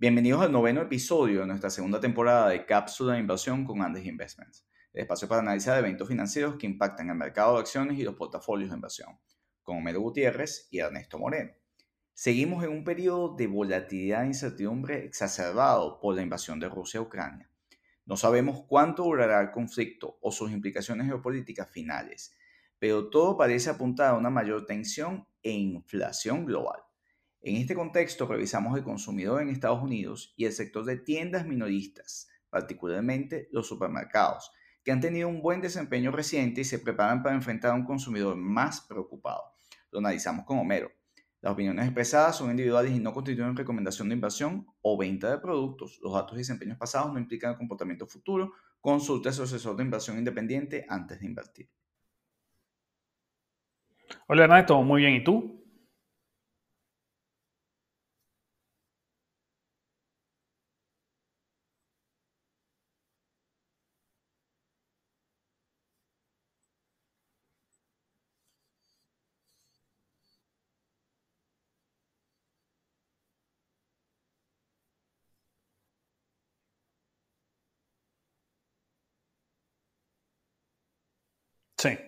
Bienvenidos al noveno episodio de nuestra segunda temporada de Cápsula de Inversión con Andes Investments, el espacio para analizar eventos financieros que impactan el mercado de acciones y los portafolios de inversión, con Homero Gutiérrez y Ernesto Moreno. Seguimos en un periodo de volatilidad e incertidumbre exacerbado por la invasión de Rusia a Ucrania. No sabemos cuánto durará el conflicto o sus implicaciones geopolíticas finales, pero todo parece apuntar a una mayor tensión e inflación global. En este contexto, revisamos el consumidor en Estados Unidos y el sector de tiendas minoristas, particularmente los supermercados, que han tenido un buen desempeño reciente y se preparan para enfrentar a un consumidor más preocupado. Lo analizamos con Homero. Las opiniones expresadas son individuales y no constituyen recomendación de inversión o venta de productos. Los datos y desempeños pasados no implican el comportamiento futuro. Consulte a su asesor de inversión independiente antes de invertir. Hola Ernesto, muy bien. ¿Y tú? Sí.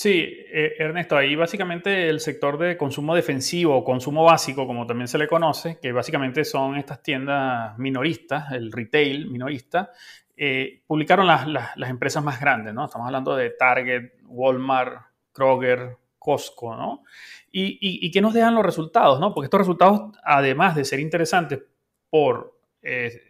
Sí, eh, Ernesto, ahí básicamente el sector de consumo defensivo o consumo básico, como también se le conoce, que básicamente son estas tiendas minoristas, el retail minorista, eh, publicaron las, empresas más grandes, ¿no? Estamos hablando de Target, Walmart, Kroger, Costco, ¿no? Y, y, qué nos dejan los resultados, ¿no? Porque estos resultados, además de ser interesantes por, eh,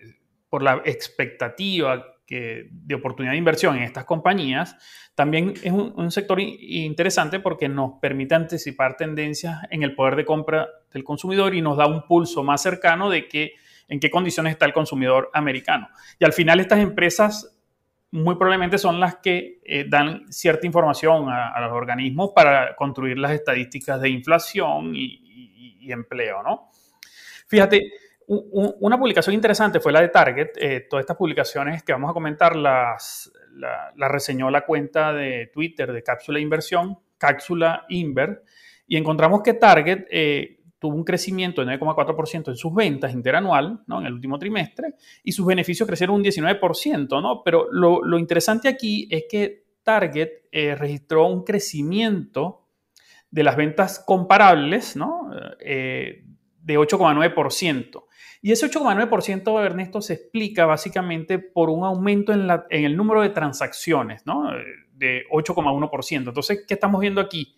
por la expectativa de oportunidad de inversión en estas compañías, también es un, sector interesante porque nos permite anticipar tendencias en el poder de compra del consumidor y nos da un pulso más cercano de que, en qué condiciones está el consumidor americano. Y al final estas empresas muy probablemente son las que eh, dan cierta información a, los organismos para construir las estadísticas de inflación y, empleo, ¿no? Fíjate, una publicación interesante fue la de Target. Eh, todas estas publicaciones que vamos a comentar las, la, reseñó la cuenta de Twitter de Cápsula Inversión, Cápsula Inver, y encontramos que Target eh, tuvo un crecimiento de 9,4% en sus ventas interanual, ¿no? En el último trimestre, y sus beneficios crecieron un 19%, ¿no? Pero lo, interesante aquí es que Target eh, registró un crecimiento de las ventas comparables, ¿no? Eh, de 8,9%. Y ese 8,9%, Ernesto, se explica básicamente por un aumento en, en el número de transacciones, ¿no? De 8,1%. Entonces, ¿qué estamos viendo aquí?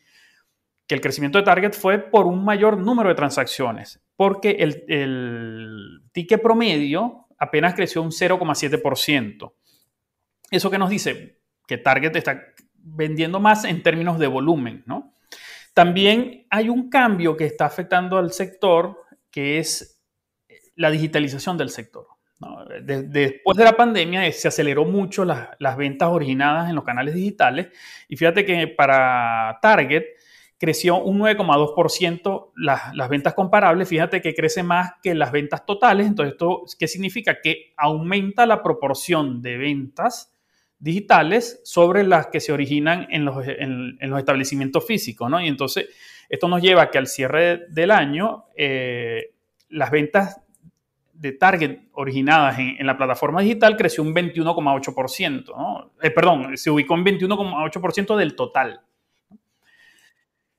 que el crecimiento de Target fue por un mayor número de transacciones, porque el, el ticket promedio apenas creció un 0,7%. ¿Eso qué nos dice? Que Target está vendiendo más en términos de volumen, ¿no? También hay un cambio que está afectando al sector, que es la digitalización del sector. después de la pandemia se aceleró mucho las ventas originadas en los canales digitales y fíjate que para Target creció un 9,2% las, las ventas comparables. Fíjate que crece más que las ventas totales. Entonces, ¿esto qué significa? Que aumenta la proporción de ventas digitales sobre las que se originan en los, en, los establecimientos físicos, ¿no? Y entonces, esto nos lleva a que al cierre del año, eh, las ventas de Target originadas en, la plataforma digital creció un 21,8%, ¿no? Eh, perdón, se ubicó en 21,8% del total.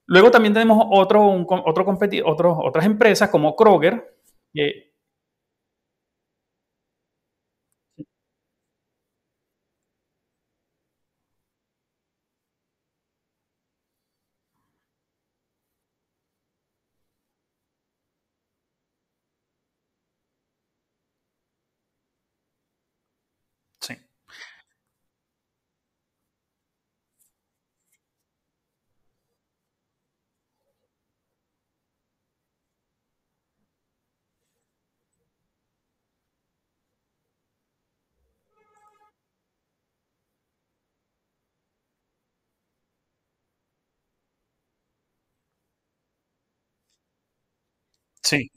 Luego también tenemos otro, otro otro, otras empresas como Kroger, sí. Sí,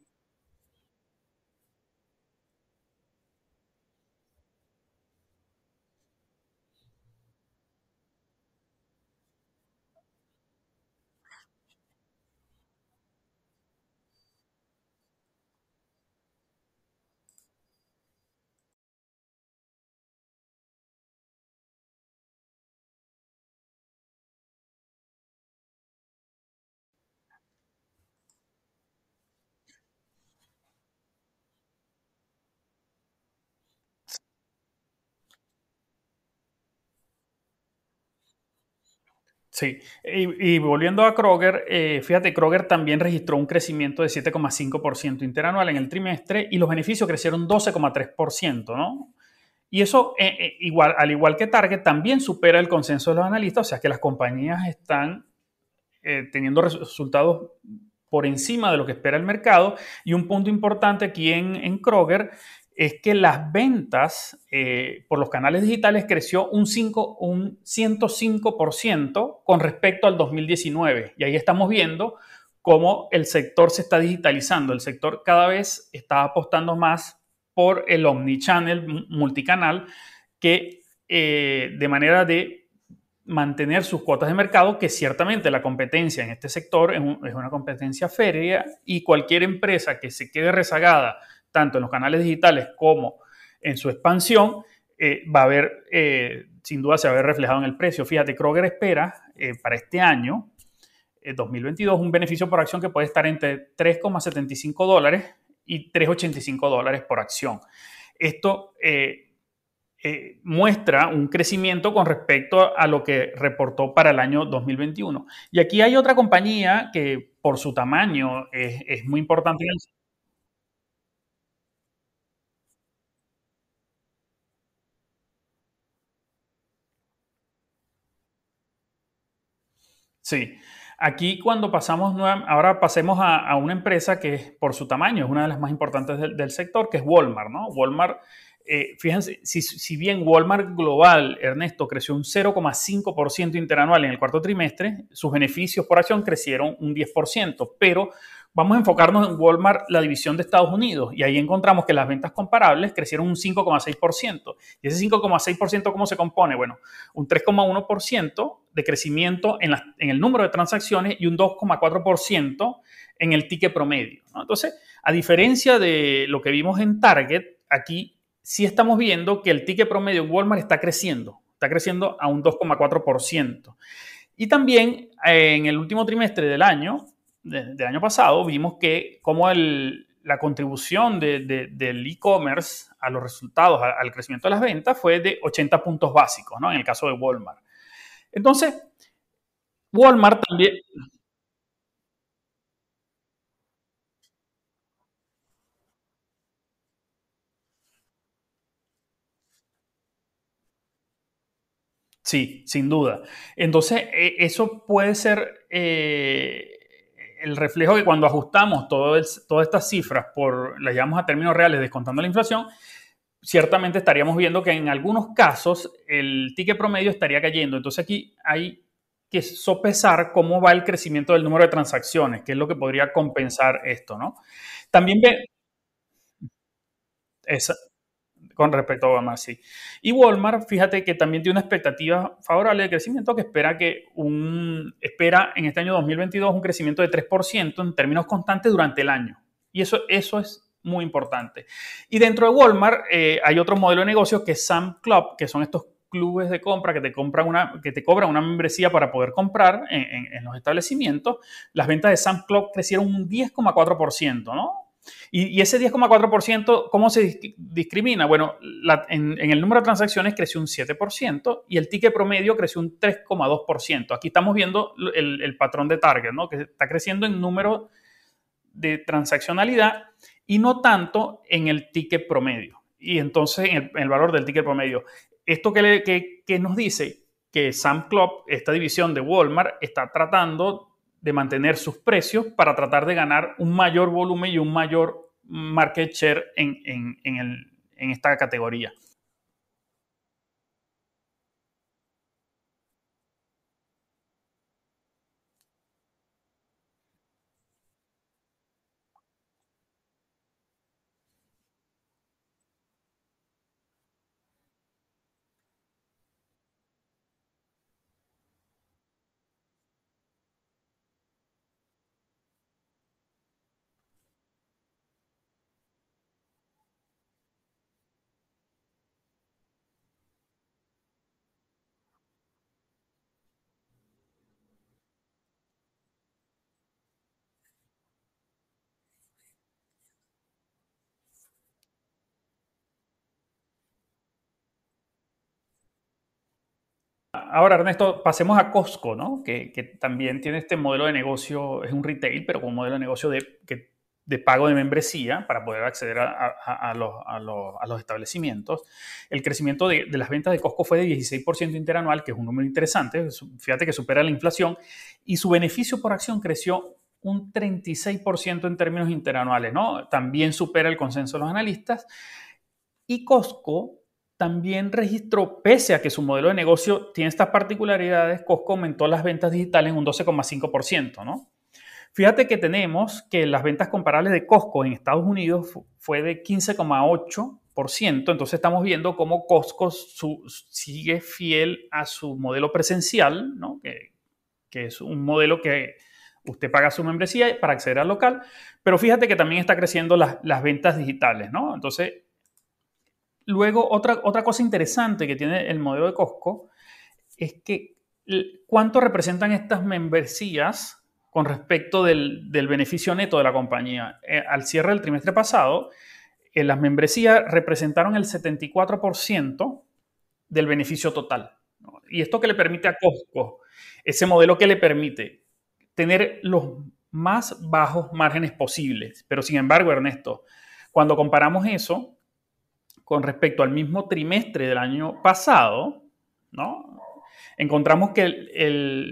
Sí, y, volviendo a Kroger, eh, fíjate, Kroger también registró un crecimiento de 7,5% interanual en el trimestre y los beneficios crecieron 12,3%, ¿no? Y eso, eh, eh, igual, al igual que Target, también supera el consenso de los analistas, o sea que las compañías están teniendo resultados por encima de lo que espera el mercado. Y un punto importante aquí en, en Kroger es que las ventas eh, por los canales digitales creció un, 5, un 105% con respecto al 2019. Y ahí estamos viendo cómo el sector se está digitalizando. El sector cada vez está apostando más por el omnichannel multicanal que eh, de manera de mantener sus cuotas de mercado, que ciertamente la competencia en este sector es, es una competencia férrea y cualquier empresa que se quede rezagada tanto en los canales digitales como en su expansión, eh, va a haber, eh, sin duda se va a ver reflejado en el precio. Fíjate, Kroger espera eh, para este año, 2022, un beneficio por acción que puede estar entre 3,75 dólares y 3,85 dólares por acción. Esto muestra un crecimiento con respecto a lo que reportó para el año 2021. Y aquí hay otra compañía que por su tamaño es, muy importante en Sí, aquí cuando pasamos, ahora pasemos a, una empresa que por su tamaño es una de las más importantes del, sector, que es Walmart, ¿no? Walmart, eh, fíjense, si, si, bien Walmart Global, Ernesto, creció un 0,5% interanual en el cuarto trimestre, sus beneficios por acción crecieron un 10%, pero Vamos a enfocarnos en Walmart, la división de Estados Unidos, y ahí encontramos que las ventas comparables crecieron un 5,6%. ¿Y ese 5,6% cómo se compone? Bueno, un 3,1% de crecimiento en, el número de transacciones y un 2,4% en el ticket promedio. Entonces, a diferencia de lo que vimos en Target, aquí sí estamos viendo que el ticket promedio en Walmart está creciendo, está creciendo a un 2,4%. Y también eh, en el último trimestre del año, del año pasado, vimos que como la contribución del e-commerce a los resultados, al crecimiento de las ventas, fue de 80 puntos básicos, ¿no? En el caso de Walmart. Entonces, Walmart también, Sí, sin duda. Entonces, e, eso puede ser eh, el reflejo que cuando ajustamos todas estas cifras por, las llevamos a términos reales descontando la inflación, ciertamente estaríamos viendo que en algunos casos el ticket promedio estaría cayendo. Entonces aquí hay que sopesar cómo va el crecimiento del número de transacciones, que es lo que podría compensar esto, ¿no? También ve... Esa, con respecto a sí. Y Walmart, fíjate que también tiene una expectativa favorable de crecimiento que espera que un espera en este año 2022 un crecimiento de 3% en términos constantes durante el año. Y eso, eso es muy importante. Y dentro de Walmart eh, hay otro modelo de negocio que es Sam Club, que son estos clubes de compra que te, compran una, que te cobran una membresía para poder comprar en, en los establecimientos. Las ventas de Sam Club crecieron un 10,4%, ¿no? Y, ese 10,4%, ¿cómo se discrimina? Bueno, en, el número de transacciones creció un 7% y el ticket promedio creció un 3,2%. Aquí estamos viendo el, patrón de target, ¿no? Que está creciendo en número de transaccionalidad y no tanto en el ticket promedio. Y entonces en el, valor del ticket promedio. ¿Esto que nos dice? Que Sam Club, esta división de Walmart, está tratando de mantener sus precios para tratar de ganar un mayor volumen y un mayor market share en, en esta categoría. Ahora, Ernesto, pasemos a Costco, ¿no? Que, también tiene este modelo de negocio, es un retail, pero con un modelo de negocio de, de pago de membresía para poder acceder a, los, establecimientos. El crecimiento de, las ventas de Costco fue de 16% interanual, que es un número interesante, fíjate que supera la inflación, y su beneficio por acción creció un 36% en términos interanuales, ¿no? También supera el consenso de los analistas. Y Costco también registró, pese a que su modelo de negocio tiene estas particularidades, Costco aumentó las ventas digitales en un 12,5%, ¿no? Fíjate que tenemos que las ventas comparables de Costco en Estados Unidos fue de 15,8%, entonces estamos viendo cómo Costco sigue fiel a su modelo presencial, ¿no? que, es un modelo que usted paga su membresía para acceder al local, pero fíjate que también está creciendo las, las ventas digitales, ¿no? Entonces, Luego, otra, otra cosa interesante que tiene el modelo de Costco es que cuánto representan estas membresías con respecto del, beneficio neto de la compañía. Eh, al cierre del trimestre pasado, eh, las membresías representaron el 74% del beneficio total. Y esto que le permite a Costco, ese modelo que le permite tener los más bajos márgenes posibles. Pero sin embargo, Ernesto, cuando comparamos eso con respecto al mismo trimestre del año pasado, ¿no? encontramos que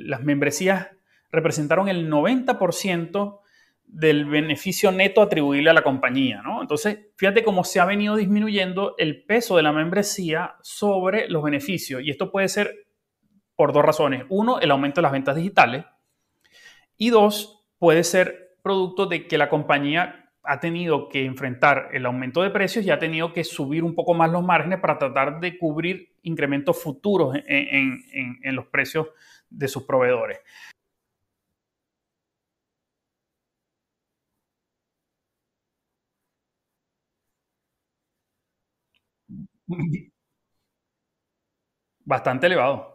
las membresías representaron el 90% del beneficio neto atribuible a la compañía, ¿no? Entonces, fíjate cómo se ha venido disminuyendo el peso de la membresía sobre los beneficios. Y esto puede ser por dos razones. Uno, el aumento de las ventas digitales. Y dos, puede ser producto de que la compañía ha tenido que enfrentar el aumento de precios y ha tenido que subir un poco más los márgenes para tratar de cubrir incrementos futuros en, los precios de sus proveedores. Bastante elevado.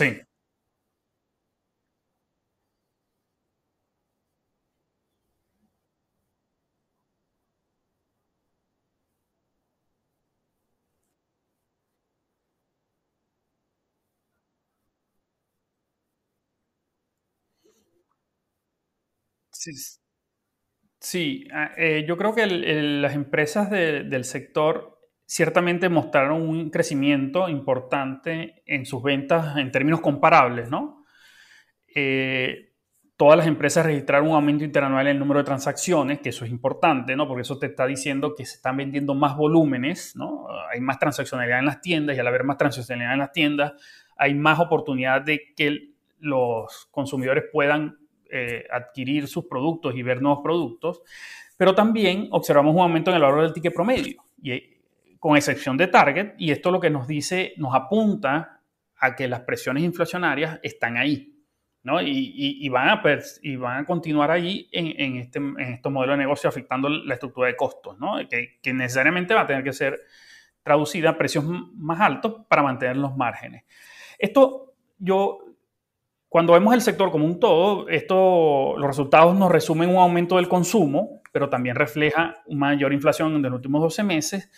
Sí. Sí. Ah, eh, yo creo que el- las empresas de- del sector ciertamente mostraron un crecimiento importante en sus ventas en términos comparables, ¿no? Eh, todas las empresas registraron un aumento interanual en el número de transacciones, que eso es importante, ¿no? Porque eso te está diciendo que se están vendiendo más volúmenes, ¿no? Hay más transaccionalidad en las tiendas y al haber más transaccionalidad en las tiendas, hay más oportunidad de que los consumidores puedan eh, adquirir sus productos y ver nuevos productos. Pero también observamos un aumento en el valor del ticket promedio, y, con excepción de Target, y esto lo que nos dice, nos apunta a que las presiones inflacionarias están ahí. ¿no? Y, y, van a y, van a continuar ahí en, en, este, en, estos modelos de negocio afectando la estructura de costos, ¿no? que, que, necesariamente va a tener que ser traducida a precios más altos para mantener los márgenes. Esto, yo, cuando vemos el sector como un todo, esto, los resultados nos resumen un aumento del consumo, pero también refleja una mayor inflación en los últimos 12 meses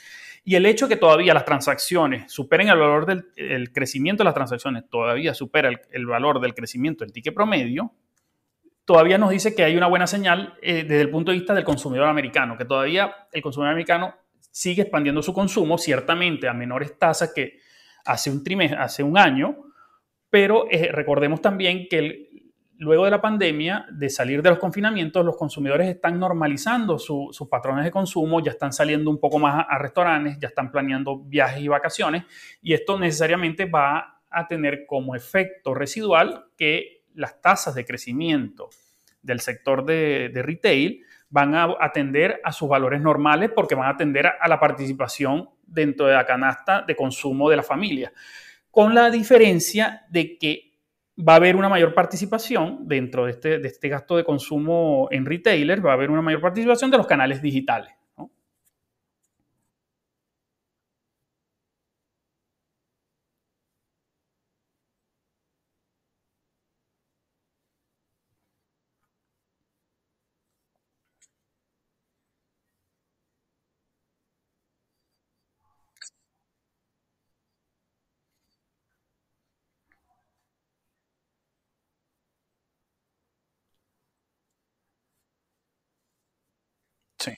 y el hecho que todavía las transacciones superen el valor del el crecimiento de las transacciones, todavía supera el, el, valor del crecimiento del ticket promedio, todavía nos dice que hay una buena señal eh, desde el punto de vista del consumidor americano, que todavía el consumidor americano sigue expandiendo su consumo, ciertamente a menores tasas que hace un trimestre, hace un año, pero eh, recordemos también que el, luego de la pandemia, de salir de los confinamientos, los consumidores están normalizando su, sus patrones de consumo, ya están saliendo un poco más a, restaurantes, ya están planeando viajes y vacaciones, y esto necesariamente va a tener como efecto residual que las tasas de crecimiento del sector de, retail van a atender a sus valores normales porque van a atender a la participación dentro de la canasta de consumo de la familia, con la diferencia de que va a haber una mayor participación dentro de este, de este, gasto de consumo en retailer, va a haber una mayor participación de los canales digitales. ¿no? Sí.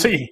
Sí,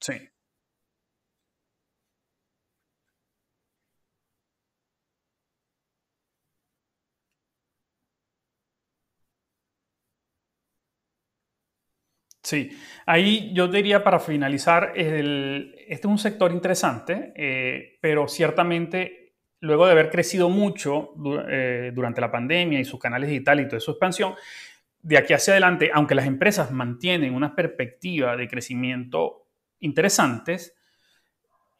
sí. Sí, ahí yo diría para finalizar, este es un sector interesante, eh, pero ciertamente luego de haber crecido mucho eh, durante la pandemia y sus canales digitales y toda su expansión, de aquí hacia adelante, aunque las empresas mantienen una perspectiva de crecimiento interesantes,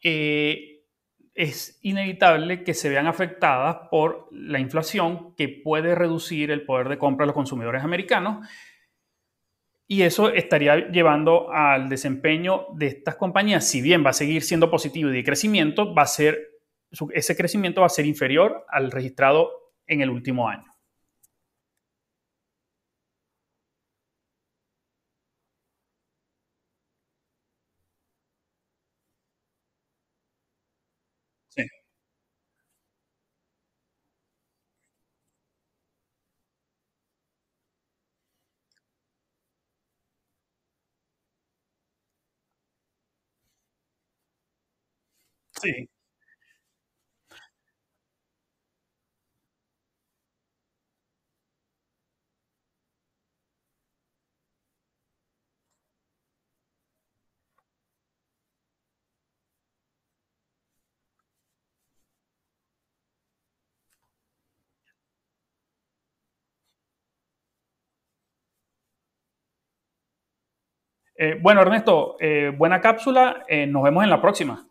eh, es inevitable que se vean afectadas por la inflación que puede reducir el poder de compra de los consumidores americanos y eso estaría llevando al desempeño de estas compañías, si bien va a seguir siendo positivo y de crecimiento, va a ser, ese crecimiento va a ser inferior al registrado en el último año. Sí, Eh, bueno, Ernesto, eh, buena cápsula. Eh, nos vemos en la próxima.